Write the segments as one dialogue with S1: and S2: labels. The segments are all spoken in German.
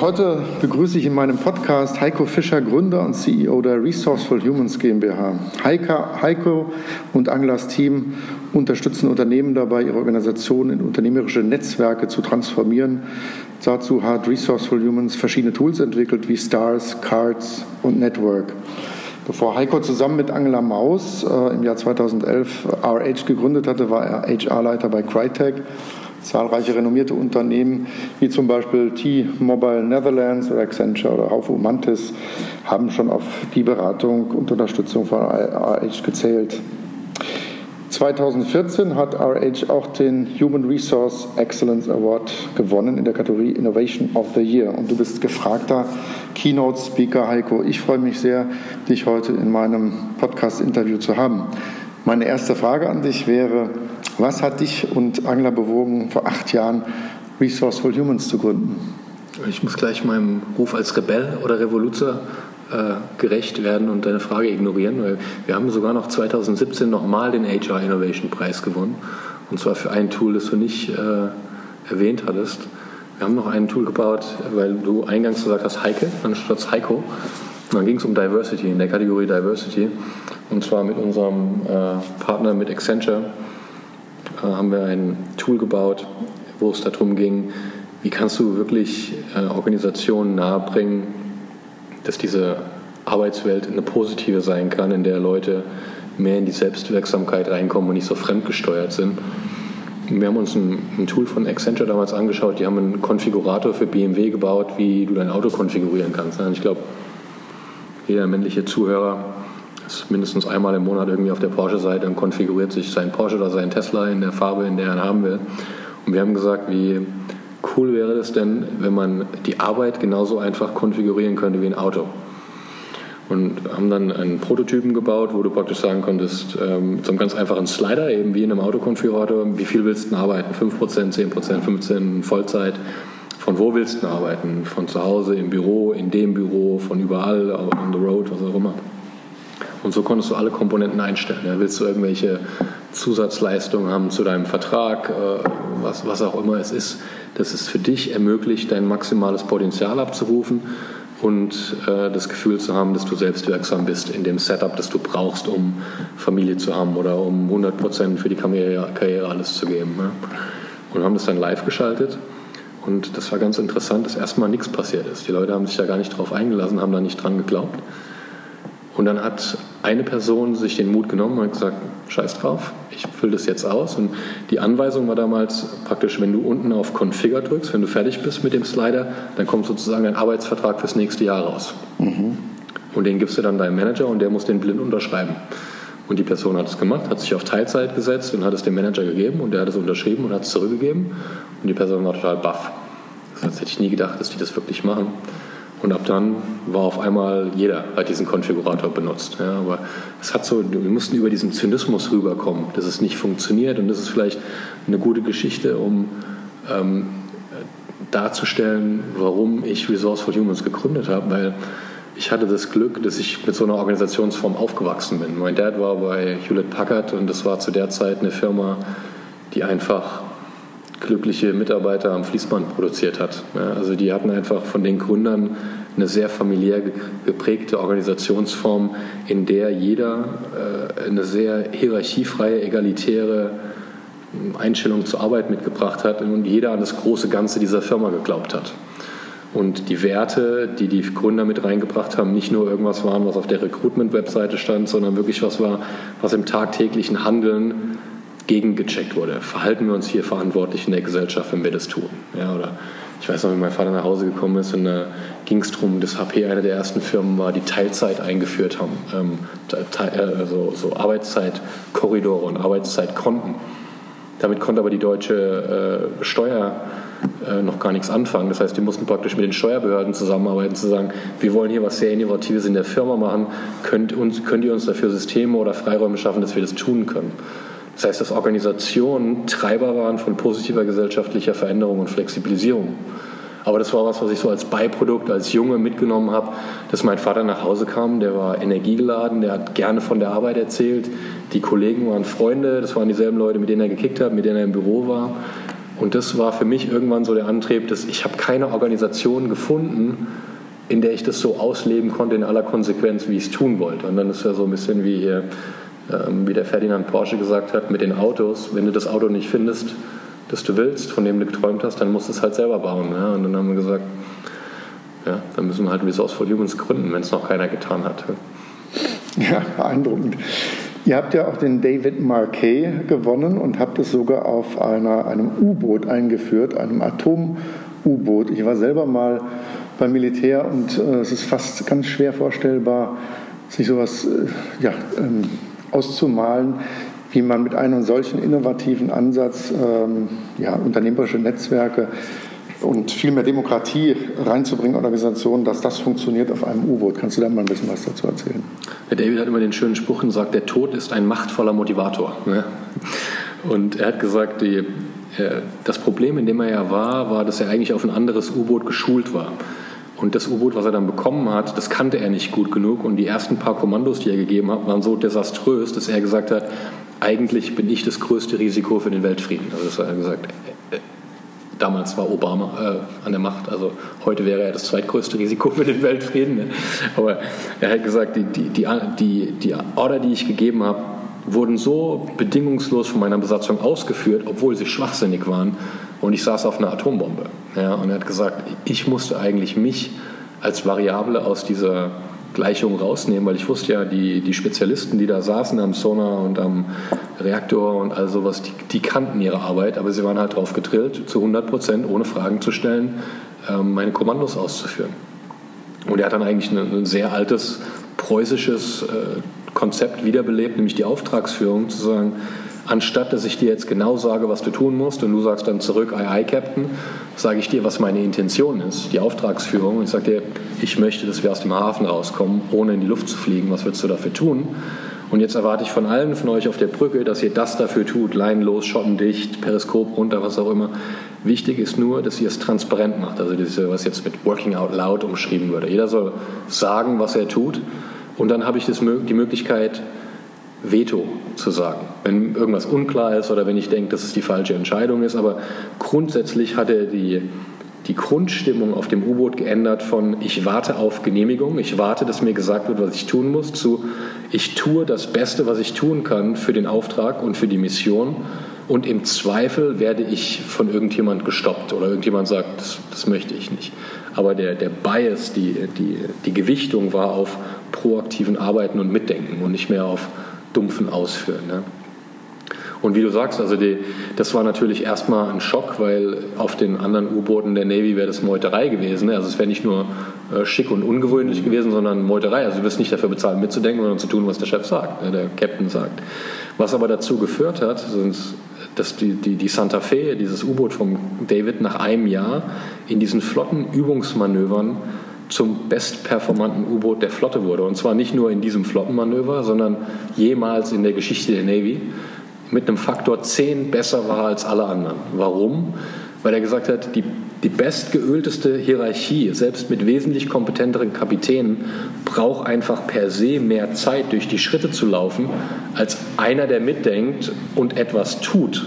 S1: Heute begrüße ich in meinem Podcast Heiko Fischer, Gründer und CEO der Resourceful Humans GmbH. Heiko und Anglas Team unterstützen Unternehmen dabei, ihre Organisation in unternehmerische Netzwerke zu transformieren. Dazu hat Resourceful Humans verschiedene Tools entwickelt wie Stars, Cards und Network. Bevor Heiko zusammen mit Angela Maus äh, im Jahr 2011 RH gegründet hatte, war er HR-Leiter bei Crytek zahlreiche renommierte Unternehmen wie zum Beispiel T-Mobile Netherlands oder Accenture oder Haufe Mantis haben schon auf die Beratung und Unterstützung von RH gezählt. 2014 hat RH auch den Human Resource Excellence Award gewonnen in der Kategorie Innovation of the Year. Und du bist gefragter Keynote Speaker, Heiko. Ich freue mich sehr, dich heute in meinem Podcast-Interview zu haben. Meine erste Frage an dich wäre, was hat dich und Angler bewogen, vor acht Jahren Resourceful Humans zu gründen?
S2: Ich muss gleich meinem Ruf als Rebell oder Revoluzer äh, gerecht werden und deine Frage ignorieren, weil wir haben sogar noch 2017 nochmal den HR Innovation Preis gewonnen. Und zwar für ein Tool, das du nicht äh, erwähnt hattest. Wir haben noch ein Tool gebaut, weil du eingangs gesagt hast Heike anstatt Heiko. Und dann ging es um Diversity, in der Kategorie Diversity. Und zwar mit unserem äh, Partner, mit Accenture haben wir ein Tool gebaut, wo es darum ging, wie kannst du wirklich äh, Organisationen nahebringen, dass diese Arbeitswelt eine positive sein kann, in der Leute mehr in die Selbstwirksamkeit reinkommen und nicht so fremdgesteuert sind. Wir haben uns ein, ein, Tool von Accenture damals angeschaut, die haben einen Konfigurator für BMW gebaut, wie du dein Auto konfigurieren kannst. Ich glaube, jeder männliche Zuhörer ist mindestens einmal im Monat irgendwie auf der Porsche-Seite und konfiguriert sich sein Porsche oder sein Tesla in der Farbe, in der er ihn haben will. Und wir haben gesagt, wie cool wäre es denn, wenn man die Arbeit genauso einfach konfigurieren könnte wie ein Auto. Und haben dann einen Prototypen gebaut, wo du praktisch sagen konntest, ähm, so einen ganz einfachen Slider, eben wie in einem Autokonfigurator, wie viel willst du arbeiten? 5%, 10%, 15%, Vollzeit. Von wo willst du arbeiten? Von zu Hause, im Büro, in dem Büro, von überall, on the road, was auch immer. Und so konntest du alle Komponenten einstellen. Ja, willst du irgendwelche Zusatzleistungen haben zu deinem Vertrag, äh, was, was auch immer es ist, dass es für dich ermöglicht, dein maximales Potenzial abzurufen und äh, das Gefühl zu haben, dass du selbstwirksam bist in dem Setup, das du brauchst, um Familie zu haben oder um 100 Prozent für die Karriere, Karriere alles zu geben. Ja. Und haben das dann live geschaltet. Und das war ganz interessant, dass erstmal nichts passiert ist. Die Leute haben sich da gar nicht drauf eingelassen, haben da nicht dran geglaubt. Und dann hat eine Person sich den Mut genommen und hat gesagt, scheiß drauf, ich fülle das jetzt aus. Und die Anweisung war damals praktisch, wenn du unten auf Configure drückst, wenn du fertig bist mit dem Slider, dann kommt sozusagen dein Arbeitsvertrag fürs nächste Jahr raus. Mhm. Und den gibst du dann deinem Manager und der muss den blind unterschreiben. Und die Person hat es gemacht, hat sich auf Teilzeit gesetzt und hat es dem Manager gegeben und der hat es unterschrieben und hat es zurückgegeben. Und die Person war total baff. Das hätte ich nie gedacht, dass die das wirklich machen. Und ab dann war auf einmal jeder hat diesen Konfigurator benutzt. Ja, aber es hat so, wir mussten über diesen Zynismus rüberkommen, dass es nicht funktioniert. Und das ist vielleicht eine gute Geschichte, um ähm, darzustellen, warum ich Resourceful Humans gegründet habe, weil ich hatte das Glück, dass ich mit so einer Organisationsform aufgewachsen bin. Mein Dad war bei Hewlett Packard und das war zu der Zeit eine Firma, die einfach glückliche Mitarbeiter am Fließband produziert hat. Also die hatten einfach von den Gründern eine sehr familiär geprägte Organisationsform, in der jeder äh, eine sehr hierarchiefreie, egalitäre hm, Einstellung zur Arbeit mitgebracht hat und jeder an das große Ganze dieser Firma geglaubt hat. Und die Werte, die die Gründer mit reingebracht haben, nicht nur irgendwas waren, was auf der Recruitment-Webseite stand, sondern wirklich was war, was im tagtäglichen Handeln gegengecheckt wurde. Verhalten wir uns hier verantwortlich in der Gesellschaft, wenn wir das tun? Ja, oder ich weiß noch, wie mein Vater nach Hause gekommen ist und da ging es darum, dass HP eine der ersten Firmen war, die Teilzeit eingeführt haben. Ähm, also so Arbeitszeitkorridore und Arbeitszeitkonten. Damit konnte aber die deutsche äh, Steuer äh, noch gar nichts anfangen. Das heißt, die mussten praktisch mit den Steuerbehörden zusammenarbeiten, zu sagen, wir wollen hier was sehr Innovatives in der Firma machen, könnt, uns, könnt ihr uns dafür Systeme oder Freiräume schaffen, dass wir das tun können. Das heißt, dass Organisationen Treiber waren von positiver gesellschaftlicher Veränderung und Flexibilisierung. Aber das war was, was ich so als Beiprodukt, als Junge mitgenommen habe, dass mein Vater nach Hause kam, der war energiegeladen, der hat gerne von der Arbeit erzählt. Die Kollegen waren Freunde, das waren dieselben Leute, mit denen er gekickt hat, mit denen er im Büro war. Und das war für mich irgendwann so der Antrieb, dass ich habe keine Organisation gefunden, in der ich das so ausleben konnte in aller Konsequenz, wie ich es tun wollte. Und dann ist ja so ein bisschen wie hier, wie der Ferdinand Porsche gesagt hat, mit den Autos, wenn du das Auto nicht findest, das du willst, von dem du geträumt hast, dann musst du es halt selber bauen. Ja? Und dann haben wir gesagt, ja, dann müssen wir halt Resourceful Humans gründen, wenn es noch keiner getan hat.
S1: Ja, beeindruckend. Ihr habt ja auch den David Marquet gewonnen und habt es sogar auf einer, einem U-Boot eingeführt, einem Atom-U-Boot. Ich war selber mal beim Militär und äh, es ist fast ganz schwer vorstellbar, sich sowas äh, ja, ähm, auszumalen, wie man mit einem solchen innovativen Ansatz ähm, ja, unternehmerische Netzwerke und viel mehr Demokratie reinzubringen in Organisationen, dass das funktioniert auf einem U-Boot. Kannst du da mal ein bisschen was dazu erzählen?
S2: Der David hat immer den schönen Spruch gesagt, der Tod ist ein machtvoller Motivator. Ne? Und er hat gesagt, die, das Problem, in dem er ja war, war, dass er eigentlich auf ein anderes U-Boot geschult war. Und das U-Boot, was er dann bekommen hat, das kannte er nicht gut genug. Und die ersten paar Kommandos, die er gegeben hat, waren so desaströs, dass er gesagt hat, eigentlich bin ich das größte Risiko für den Weltfrieden. Also das hat er gesagt, damals war Obama äh, an der Macht, also heute wäre er das zweitgrößte Risiko für den Weltfrieden. Ne? Aber er hat gesagt, die, die, die, die, die Order, die ich gegeben habe, wurden so bedingungslos von meiner Besatzung ausgeführt, obwohl sie schwachsinnig waren. Und ich saß auf einer Atombombe. Ja? Und er hat gesagt, ich musste eigentlich mich als Variable aus dieser Gleichung rausnehmen, weil ich wusste ja, die, die Spezialisten, die da saßen am Sonar und am Reaktor und all sowas, die, die kannten ihre Arbeit, aber sie waren halt drauf gedrillt, zu 100 Prozent, ohne Fragen zu stellen, ähm, meine Kommandos auszuführen. Und er hat dann eigentlich ein, ein sehr altes preußisches äh, Konzept wiederbelebt, nämlich die Auftragsführung, zu sagen, anstatt dass ich dir jetzt genau sage, was du tun musst und du sagst dann zurück, aye, aye, Captain, sage ich dir, was meine Intention ist, die Auftragsführung. Und ich sage dir, ich möchte, dass wir aus dem Hafen rauskommen, ohne in die Luft zu fliegen. Was würdest du dafür tun? Und jetzt erwarte ich von allen von euch auf der Brücke, dass ihr das dafür tut, leinenlos, schottendicht, Periskop runter, was auch immer. Wichtig ist nur, dass ihr es transparent macht. Also ist, was jetzt mit Working Out Loud umschrieben würde. Jeder soll sagen, was er tut. Und dann habe ich das, die Möglichkeit, Veto zu sagen, wenn irgendwas unklar ist oder wenn ich denke, dass es die falsche Entscheidung ist. Aber grundsätzlich hat er die, die Grundstimmung auf dem U-Boot geändert von ich warte auf Genehmigung, ich warte, dass mir gesagt wird, was ich tun muss, zu ich tue das Beste, was ich tun kann für den Auftrag und für die Mission. Und im Zweifel werde ich von irgendjemand gestoppt oder irgendjemand sagt, das, das möchte ich nicht. Aber der, der Bias, die, die, die Gewichtung war auf proaktiven Arbeiten und Mitdenken und nicht mehr auf dumpfen Ausführen. Ne? Und wie du sagst, also die, das war natürlich erstmal ein Schock, weil auf den anderen U-Booten der Navy wäre das Meuterei gewesen. Ne? Also es wäre nicht nur äh, schick und ungewöhnlich gewesen, sondern Meuterei. Also du wirst nicht dafür bezahlen, mitzudenken, sondern zu tun, was der Chef sagt, ne? der Captain sagt. Was aber dazu geführt hat, sind, dass die, die, die Santa Fe, dieses U-Boot vom David, nach einem Jahr in diesen flotten Übungsmanövern zum bestperformanten U-Boot der Flotte wurde. Und zwar nicht nur in diesem Flottenmanöver, sondern jemals in der Geschichte der Navy mit einem Faktor 10 besser war als alle anderen. Warum? Weil er gesagt hat, die, die bestgeölteste Hierarchie, selbst mit wesentlich kompetenteren Kapitänen, braucht einfach per se mehr Zeit, durch die Schritte zu laufen, als einer, der mitdenkt und etwas tut,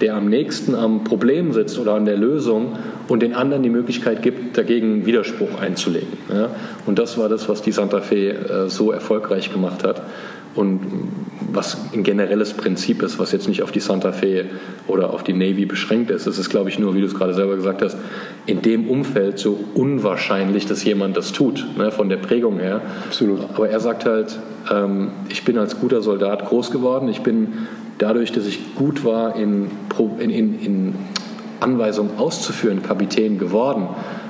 S2: der am nächsten am Problem sitzt oder an der Lösung und den anderen die Möglichkeit gibt, dagegen Widerspruch einzulegen. Ja? Und das war das, was die Santa Fe äh, so erfolgreich gemacht hat und was ein generelles Prinzip ist, was jetzt nicht auf die Santa Fe oder auf die Navy beschränkt ist. Es ist, glaube ich, nur, wie du es gerade selber gesagt hast, in dem Umfeld so unwahrscheinlich, dass jemand das tut, ne, von der Prägung her.
S1: Absolut.
S2: Aber er sagt halt, ähm, ich bin als guter Soldat groß geworden, ich bin dadurch, dass ich gut war in, in, in, in Anweisung auszuführen, Kapitän geworden.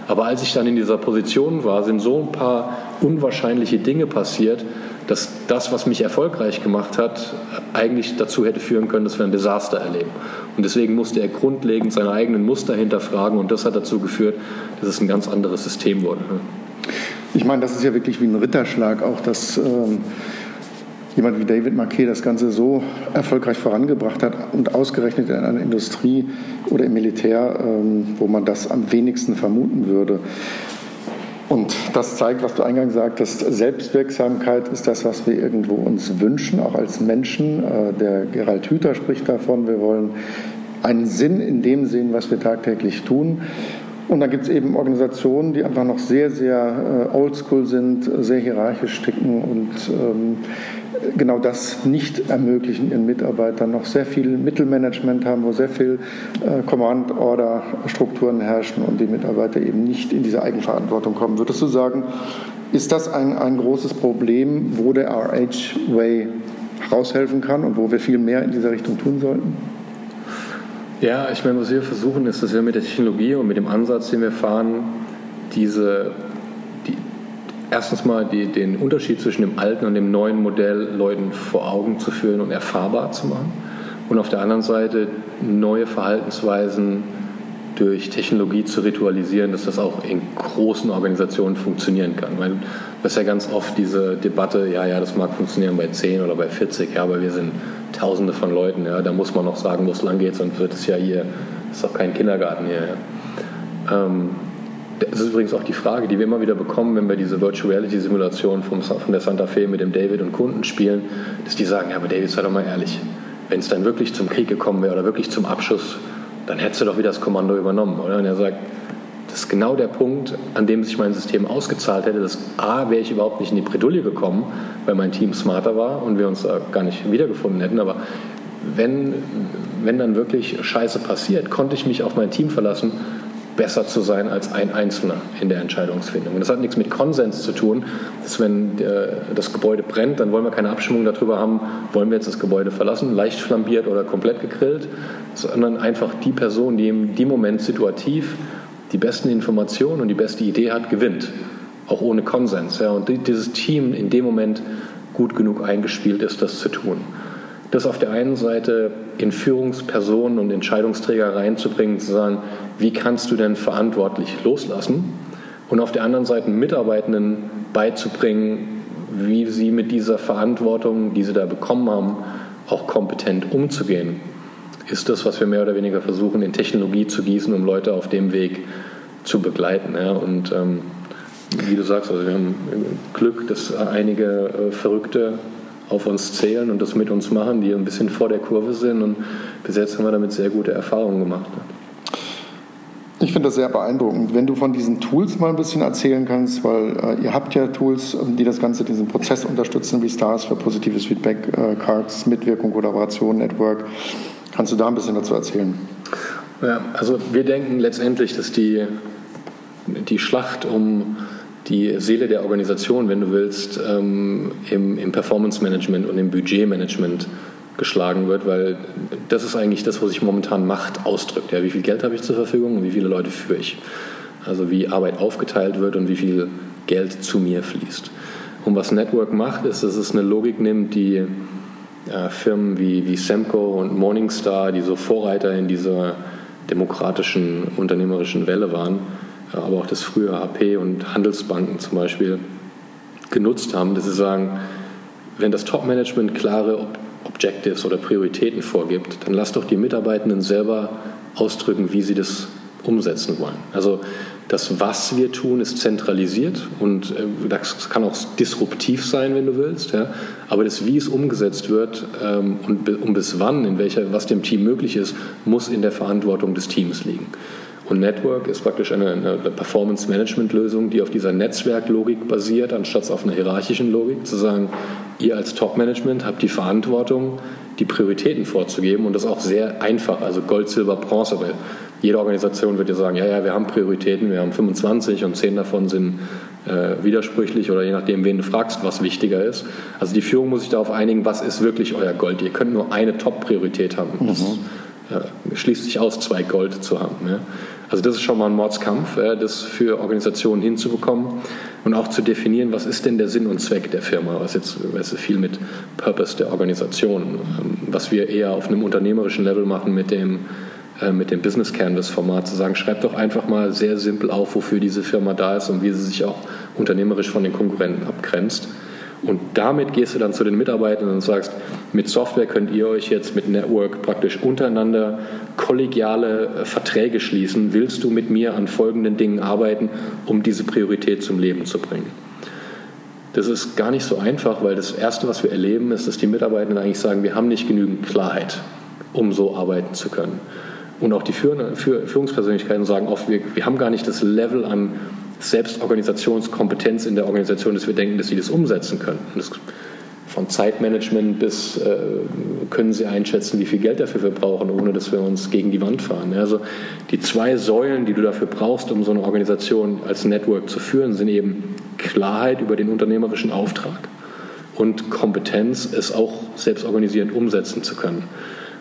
S2: Aber als ich dann in dieser Position war, sind so ein paar unwahrscheinliche Dinge passiert, dass das, was mich erfolgreich gemacht hat, eigentlich dazu hätte führen können, dass wir ein Desaster erleben. Und deswegen musste er grundlegend seine eigenen Muster hinterfragen und das hat dazu geführt, dass es ein ganz anderes System wurde.
S1: Ich meine, das ist ja wirklich wie ein Ritterschlag, auch dass ähm, jemand wie David Marquet das Ganze so erfolgreich vorangebracht hat und ausgerechnet in einer Industrie oder im Militär, ähm, wo man das am wenigsten vermuten würde. Und das zeigt, was du eingangs sagtest, Selbstwirksamkeit ist das, was wir irgendwo uns wünschen, auch als Menschen. Äh, der Gerald Hüther spricht davon, wir wollen einen Sinn in dem sehen, was wir tagtäglich tun. Und dann gibt es eben Organisationen, die einfach noch sehr, sehr äh, oldschool sind, sehr hierarchisch ticken und ähm, genau das nicht ermöglichen ihren Mitarbeitern, noch sehr viel Mittelmanagement haben, wo sehr viel äh, Command-Order-Strukturen herrschen und die Mitarbeiter eben nicht in diese Eigenverantwortung kommen. Würdest du sagen, ist das ein, ein großes Problem, wo der RH-Way raushelfen kann und wo wir viel mehr in dieser Richtung tun sollten?
S2: Ja, ich meine, was wir versuchen, ist, dass wir mit der Technologie und mit dem Ansatz, den wir fahren, diese, die, erstens mal die, den Unterschied zwischen dem alten und dem neuen Modell Leuten vor Augen zu führen und erfahrbar zu machen. Und auf der anderen Seite neue Verhaltensweisen durch Technologie zu ritualisieren, dass das auch in großen Organisationen funktionieren kann. Weil das ist ja ganz oft diese Debatte, ja, ja, das mag funktionieren bei 10 oder bei 40, ja, aber wir sind Tausende von Leuten, ja, da muss man noch sagen, wo es lang geht, sonst wird es ja hier, ist doch kein Kindergarten hier. Ja. Ähm, das ist übrigens auch die Frage, die wir immer wieder bekommen, wenn wir diese Virtual Reality Simulation von der Santa Fe mit dem David und Kunden spielen, dass die sagen, ja, aber David, sei doch mal ehrlich, wenn es dann wirklich zum Krieg gekommen wäre oder wirklich zum Abschuss, dann hättest du doch wieder das Kommando übernommen, oder? Und er sagt, das ist genau der Punkt, an dem sich mein System ausgezahlt hätte. Dass A, wäre ich überhaupt nicht in die Bredouille gekommen, weil mein Team smarter war und wir uns gar nicht wiedergefunden hätten. Aber wenn, wenn dann wirklich Scheiße passiert, konnte ich mich auf mein Team verlassen, besser zu sein als ein Einzelner in der Entscheidungsfindung. Und das hat nichts mit Konsens zu tun, dass wenn das Gebäude brennt, dann wollen wir keine Abstimmung darüber haben, wollen wir jetzt das Gebäude verlassen, leicht flambiert oder komplett gegrillt, sondern einfach die Person, die im die Moment situativ die besten Informationen und die beste Idee hat, gewinnt. Auch ohne Konsens. Ja. Und dieses Team in dem Moment gut genug eingespielt ist, das zu tun. Das auf der einen Seite in Führungspersonen und Entscheidungsträger reinzubringen, zu sagen, wie kannst du denn verantwortlich loslassen? Und auf der anderen Seite Mitarbeitenden beizubringen, wie sie mit dieser Verantwortung, die sie da bekommen haben, auch kompetent umzugehen ist das, was wir mehr oder weniger versuchen, in Technologie zu gießen, um Leute auf dem Weg zu begleiten. Ja. Und ähm, wie du sagst, also wir haben Glück, dass einige äh, Verrückte auf uns zählen und das mit uns machen, die ein bisschen vor der Kurve sind. Und bis jetzt haben wir damit sehr gute Erfahrungen gemacht.
S1: Ich finde das sehr beeindruckend. Wenn du von diesen Tools mal ein bisschen erzählen kannst, weil äh, ihr habt ja Tools, ähm, die das Ganze, diesen Prozess unterstützen, wie Stars für positives Feedback, äh, Cards, Mitwirkung, Kollaboration, Network. Kannst du da ein bisschen dazu erzählen?
S2: Ja, also wir denken letztendlich, dass die, die Schlacht um die Seele der Organisation, wenn du willst, ähm, im, im Performance Management und im Budgetmanagement geschlagen wird, weil das ist eigentlich das, was sich momentan Macht ausdrückt. Ja, wie viel Geld habe ich zur Verfügung und wie viele Leute führe ich? Also wie Arbeit aufgeteilt wird und wie viel Geld zu mir fließt. Und was Network macht, ist, dass es eine Logik nimmt, die äh, Firmen wie, wie Semco und Morningstar, die so Vorreiter in dieser demokratischen unternehmerischen Welle waren, aber auch das frühe HP und Handelsbanken zum Beispiel genutzt haben, dass sie sagen, wenn das Top-Management klare Ob Objectives oder Prioritäten vorgibt, dann lass doch die Mitarbeitenden selber ausdrücken, wie sie das umsetzen wollen. Also das, was wir tun, ist zentralisiert und äh, das kann auch disruptiv sein, wenn du willst. Ja? Aber das, wie es umgesetzt wird ähm, und, und bis wann, in welcher, was dem Team möglich ist, muss in der Verantwortung des Teams liegen. Und Network ist praktisch eine, eine Performance-Management-Lösung, die auf dieser Netzwerklogik basiert, anstatt auf einer hierarchischen Logik, zu sagen, ihr als Top-Management habt die Verantwortung, die Prioritäten vorzugeben und das auch sehr einfach, also Gold, Silber, Bronze, weil jede Organisation wird dir sagen, ja, ja, wir haben Prioritäten, wir haben 25 und 10 davon sind äh, widersprüchlich oder je nachdem, wen du fragst, was wichtiger ist. Also die Führung muss sich darauf einigen, was ist wirklich euer Gold. Ihr könnt nur eine Top-Priorität haben. Das mhm. äh, schließt sich aus, zwei Gold zu haben. Ja. Also das ist schon mal ein Mordskampf, äh, das für Organisationen hinzubekommen. Und auch zu definieren, was ist denn der Sinn und Zweck der Firma, was jetzt was viel mit Purpose der Organisation, ähm, was wir eher auf einem unternehmerischen Level machen mit dem, äh, mit dem Business Canvas Format, zu sagen, schreibt doch einfach mal sehr simpel auf, wofür diese Firma da ist und wie sie sich auch unternehmerisch von den Konkurrenten abgrenzt. Und damit gehst du dann zu den Mitarbeitern und sagst, mit Software könnt ihr euch jetzt mit Network praktisch untereinander kollegiale äh, Verträge schließen. Willst du mit mir an folgenden Dingen arbeiten, um diese Priorität zum Leben zu bringen? Das ist gar nicht so einfach, weil das Erste, was wir erleben, ist, dass die Mitarbeiter eigentlich sagen, wir haben nicht genügend Klarheit, um so arbeiten zu können. Und auch die Führungspersönlichkeiten sagen oft, wir, wir haben gar nicht das Level an Selbstorganisationskompetenz in der Organisation, dass wir denken, dass sie das umsetzen können. Das, von Zeitmanagement bis äh, können sie einschätzen, wie viel Geld dafür wir brauchen, ohne dass wir uns gegen die Wand fahren. Also die zwei Säulen, die du dafür brauchst, um so eine Organisation als Network zu führen, sind eben Klarheit über den unternehmerischen Auftrag und Kompetenz, es auch selbstorganisierend umsetzen zu können.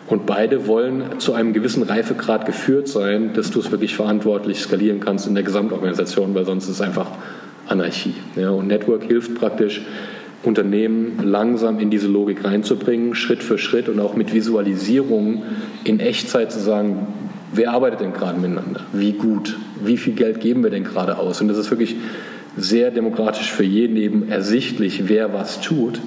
S2: Und beide wollen zu einem gewissen Reifegrad geführt sein, dass du es wirklich verantwortlich skalieren kannst in der Gesamtorganisation, weil sonst ist es einfach Anarchie. Ja, und Network hilft praktisch, Unternehmen langsam in diese Logik reinzubringen, Schritt für Schritt und auch mit Visualisierung in Echtzeit zu sagen, wer arbeitet denn gerade miteinander? Wie gut? Wie viel Geld geben wir denn gerade aus? Und das ist wirklich sehr demokratisch für jeden eben ersichtlich, wer was tut.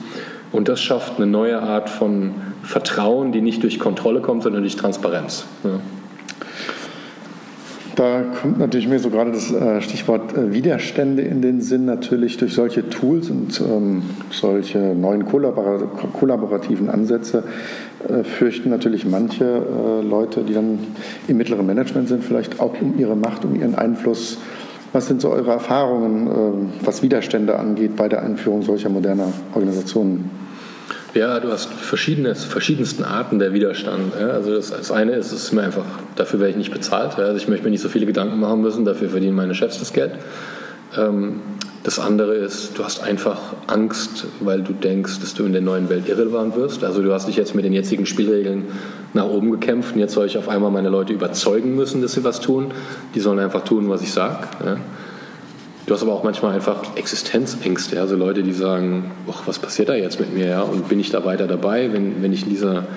S2: Und das schafft eine neue Art von Vertrauen, die nicht durch Kontrolle kommt, sondern durch Transparenz. Ja.
S1: Da kommt natürlich mir so gerade das äh, Stichwort äh, Widerstände in den Sinn, natürlich durch solche Tools und ähm, solche neuen kollaborativen Ansätze äh, fürchten natürlich manche Leute, die dann im mittleren Management sind, vielleicht auch um ihre Macht, um ihren Einfluss. Was sind so eure Erfahrungen, äh, was Widerstände angeht bei der Einführung solcher moderner Organisationen?
S2: Ja, du hast verschiedene, verschiedensten Arten der Widerstand. Ja. Also das, das, eine ist, es ist mir einfach, dafür werde ich nicht bezahlt. Ja. Also ich möchte mir nicht so viele Gedanken machen müssen, dafür verdienen meine Chefs das Geld. Ähm, das andere ist, du hast einfach Angst, weil du denkst, dass du in der neuen Welt irrelevant wirst. Also du hast dich jetzt mit den jetzigen Spielregeln nach oben gekämpft und jetzt soll ich auf einmal meine Leute überzeugen müssen, dass sie was tun. Die sollen einfach tun, was ich sage. Ja. Du hast aber auch manchmal einfach Existenzängste, also Leute, die sagen, was passiert da jetzt mit mir, ja? und bin ich da weiter dabei, wenn, wenn ich in dieser,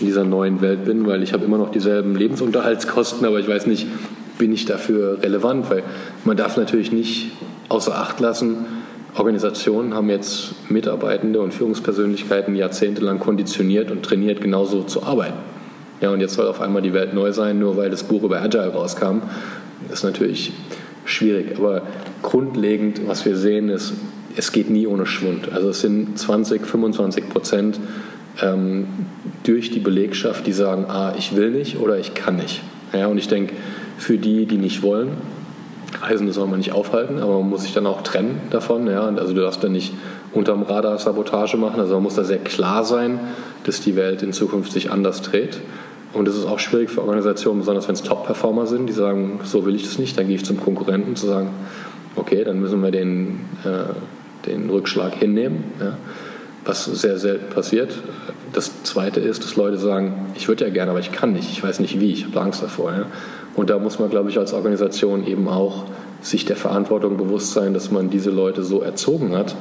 S2: in dieser neuen Welt bin, weil ich habe immer noch dieselben Lebensunterhaltskosten, aber ich weiß nicht, bin ich dafür relevant, weil man darf natürlich nicht außer Acht lassen, Organisationen haben jetzt Mitarbeitende und Führungspersönlichkeiten jahrzehntelang konditioniert und trainiert, genauso zu arbeiten. Ja, und jetzt soll auf einmal die Welt neu sein, nur weil das Buch über Agile rauskam. Das ist natürlich schwierig. Aber grundlegend, was wir sehen, ist, es geht nie ohne Schwund. Also es sind 20, 25 Prozent ähm, durch die Belegschaft, die sagen, ah, ich will nicht oder ich kann nicht. Ja, und ich denke, für die, die nicht wollen, Reisende soll man nicht aufhalten, aber man muss sich dann auch trennen davon. Ja? Also du darfst dann nicht unterm Radar Sabotage machen. Also man muss da sehr klar sein, dass die Welt in Zukunft sich anders dreht. Und es ist auch schwierig für Organisationen, besonders wenn es Top-Performer sind, die sagen, so will ich das nicht, dann gehe ich zum Konkurrenten zu sagen, okay, dann müssen wir den, äh, den Rückschlag hinnehmen. Ja. Was sehr selten passiert. Das Zweite ist, dass Leute sagen, ich würde ja gerne, aber ich kann nicht, ich weiß nicht wie, ich habe Angst davor. Ja. Und da muss man, glaube ich, als Organisation eben auch sich der Verantwortung bewusst sein, dass man diese Leute so erzogen hat,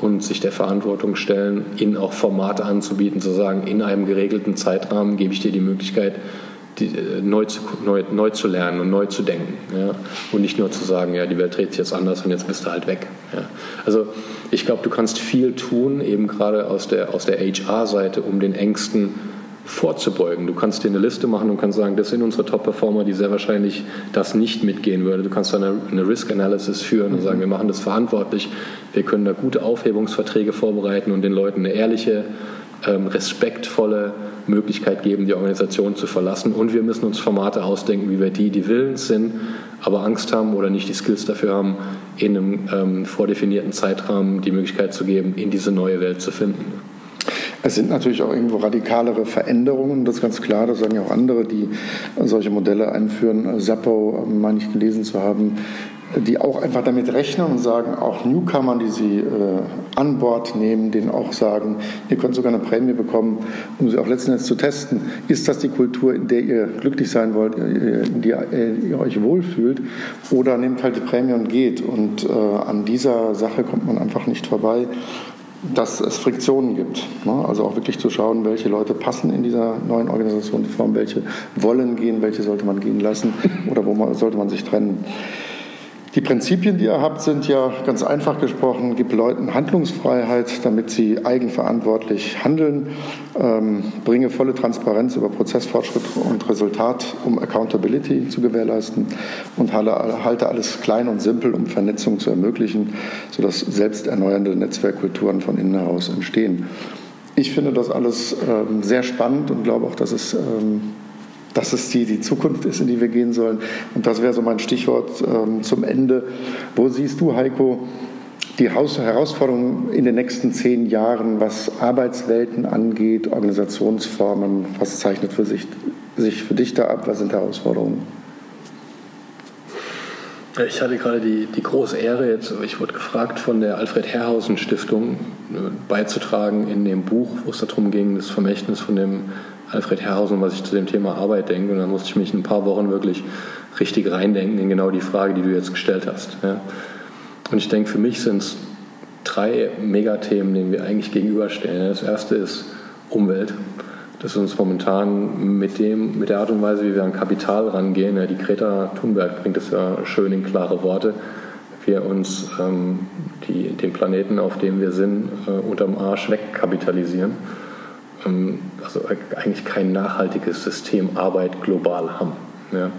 S2: und sich der Verantwortung stellen, ihnen auch Formate anzubieten, zu sagen, in einem geregelten Zeitrahmen gebe ich dir die Möglichkeit, die, äh, neu, zu, neu, neu zu lernen und neu zu denken. Ja? Und nicht nur zu sagen, ja, die Welt dreht sich jetzt anders und jetzt bist du halt weg. Ja? Also ich glaube, du kannst viel tun, eben gerade aus der, aus der HR-Seite, um den Ängsten vorzubeugen. Du kannst dir eine Liste machen und kannst sagen, das sind unsere Top-Performer, die sehr wahrscheinlich das nicht mitgehen würden. Du kannst dann eine, eine Risk-Analysis führen und sagen, wir machen das verantwortlich. Wir können da gute Aufhebungsverträge vorbereiten und den Leuten eine ehrliche, ähm, respektvolle Möglichkeit geben, die Organisation zu verlassen. Und wir müssen uns Formate ausdenken, wie wir die, die willens sind, aber Angst haben oder nicht die Skills dafür haben, in einem ähm, vordefinierten Zeitrahmen die Möglichkeit zu geben, in diese neue Welt zu finden.
S1: Es sind natürlich auch irgendwo radikalere Veränderungen, das ist ganz klar, das sagen ja auch andere, die solche Modelle einführen. Zappo, meine ich gelesen zu haben, die auch einfach damit rechnen und sagen, auch Newcomer, die sie äh, an Bord nehmen, denen auch sagen, ihr könnt sogar eine Prämie bekommen, um sie auch letzten Endes zu testen. Ist das die Kultur, in der ihr glücklich sein wollt, in der ihr euch wohlfühlt? Oder nehmt halt die Prämie und geht. Und äh, an dieser Sache kommt man einfach nicht vorbei dass es Friktionen gibt. Ne? Also auch wirklich zu schauen, welche Leute passen in dieser neuen Organisationsform, welche wollen gehen, welche sollte man gehen lassen oder wo man, sollte man sich trennen. Die Prinzipien, die ihr habt, sind ja ganz einfach gesprochen, gibt Leuten Handlungsfreiheit, damit sie eigenverantwortlich handeln, ähm, bringe volle Transparenz über Prozessfortschritt und Resultat, um Accountability zu gewährleisten und halte alles klein und simpel, um Vernetzung zu ermöglichen, sodass selbsterneuernde Netzwerkkulturen von innen heraus entstehen. Ich finde das alles ähm, sehr spannend und glaube auch, dass es ähm, dass es die, die Zukunft ist, in die wir gehen sollen. Und das wäre so mein Stichwort ähm, zum Ende. Wo siehst du, Heiko, die Herausforderungen in den nächsten zehn Jahren, was Arbeitswelten angeht, Organisationsformen? Was zeichnet für sich, sich für dich da ab? Was sind Herausforderungen?
S2: Ich hatte gerade die, die große Ehre, jetzt, ich wurde gefragt, von der Alfred Herrhausen Stiftung äh, beizutragen in dem Buch, wo es darum ging, das Vermächtnis von dem Alfred Herrhausen, was ich zu dem Thema Arbeit denke. Und da musste ich mich ein paar Wochen wirklich richtig reindenken in genau die Frage, die du jetzt gestellt hast. Ja. Und ich denke, für mich sind es drei Megathemen, denen wir eigentlich gegenüberstehen. Das erste ist Umwelt. Das ist uns momentan mit, dem, mit der Art und Weise, wie wir an Kapital rangehen, ja, die Greta Thunberg bringt es ja schön in klare Worte, wir uns ähm, die, den Planeten, auf dem wir sind, äh, unterm Arsch wegkapitalisieren. Ähm, also eigentlich kein nachhaltiges System Arbeit global haben. Ja.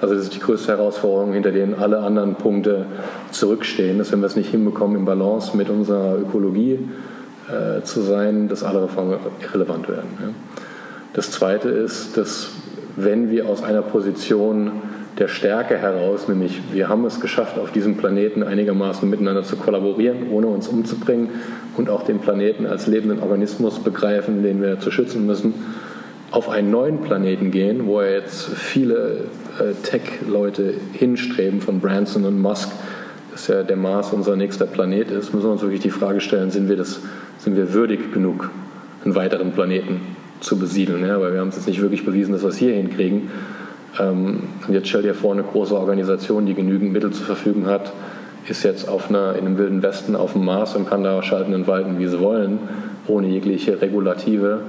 S2: Also das ist die größte Herausforderung, hinter denen alle anderen Punkte zurückstehen, dass wenn wir es nicht hinbekommen, im Balance mit unserer Ökologie äh, zu sein, dass alle Reformen irrelevant werden. Ja. Das Zweite ist, dass wenn wir aus einer Position der Stärke heraus, nämlich wir haben es geschafft, auf diesem Planeten einigermaßen miteinander zu kollaborieren, ohne uns umzubringen und auch den Planeten als lebenden Organismus begreifen, den wir zu schützen müssen, auf einen neuen Planeten gehen, wo jetzt viele äh, Tech-Leute hinstreben, von Branson und Musk, dass ja der Mars unser nächster Planet ist, müssen wir uns wirklich die Frage stellen, sind wir, das, sind wir würdig genug, einen weiteren Planeten zu besiedeln? Ja? Weil wir haben es jetzt nicht wirklich bewiesen, dass wir es hier hinkriegen. Ähm, und jetzt stell dir vor, eine große Organisation, die genügend Mittel zur Verfügung hat, ist jetzt auf einer, in einem wilden Westen auf dem Mars und kann da schalten und walten, wie sie wollen, ohne jegliche Regulative.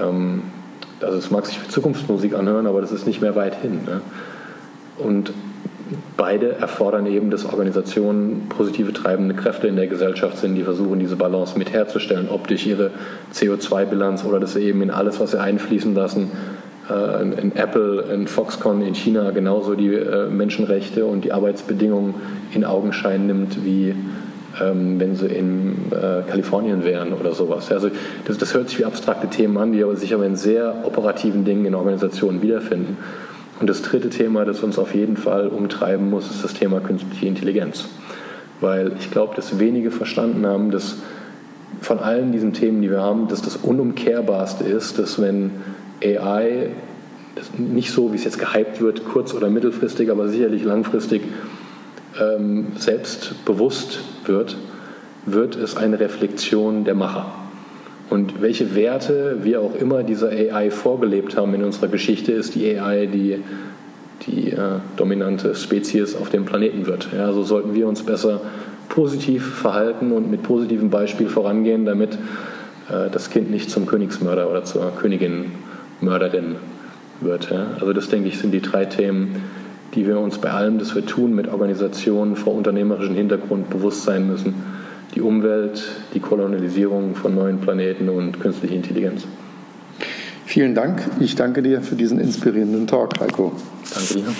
S2: Ähm, also es mag sich für Zukunftsmusik anhören, aber das ist nicht mehr weit hin. Ne? Und beide erfordern eben, dass Organisationen positive treibende Kräfte in der Gesellschaft sind, die versuchen, diese Balance mit herzustellen, ob durch ihre CO2-Bilanz oder dass sie eben in alles, was sie einfließen lassen, in Apple, in Foxconn in China genauso die äh, Menschenrechte und die Arbeitsbedingungen in Augenschein nimmt, wie ähm, wenn sie in äh, Kalifornien wären oder sowas. Also das, das hört sich wie abstrakte Themen an, die aber sich aber in sehr operativen Dingen in Organisationen wiederfinden. Und das dritte Thema, das uns auf jeden Fall umtreiben muss, ist das Thema künstliche Intelligenz. Weil ich glaube, dass wenige verstanden haben, dass von allen diesen Themen, die wir haben, dass das Unumkehrbarste ist, dass wenn AI nicht so, wie es jetzt gehypt wird, kurz- oder mittelfristig, aber sicherlich langfristig ähm, selbstbewusst wird, wird es eine Reflexion der Macher. Und welche Werte wir auch immer dieser AI vorgelebt haben in unserer Geschichte, ist die AI die, die äh, dominante Spezies auf dem Planeten wird. Ja, so sollten wir uns besser positiv verhalten und mit positivem Beispiel vorangehen, damit äh, das Kind nicht zum Königsmörder oder zur Königin Mörderin wird. Ja? Also das, denke ich, sind die drei Themen, die wir uns bei allem, das wir tun, mit Organisationen vor unternehmerischem Hintergrund bewusst sein müssen. Die Umwelt, die Kolonialisierung von neuen Planeten und künstliche Intelligenz.
S1: Vielen Dank. Ich danke dir für diesen inspirierenden Talk, Heiko.
S2: Danke dir.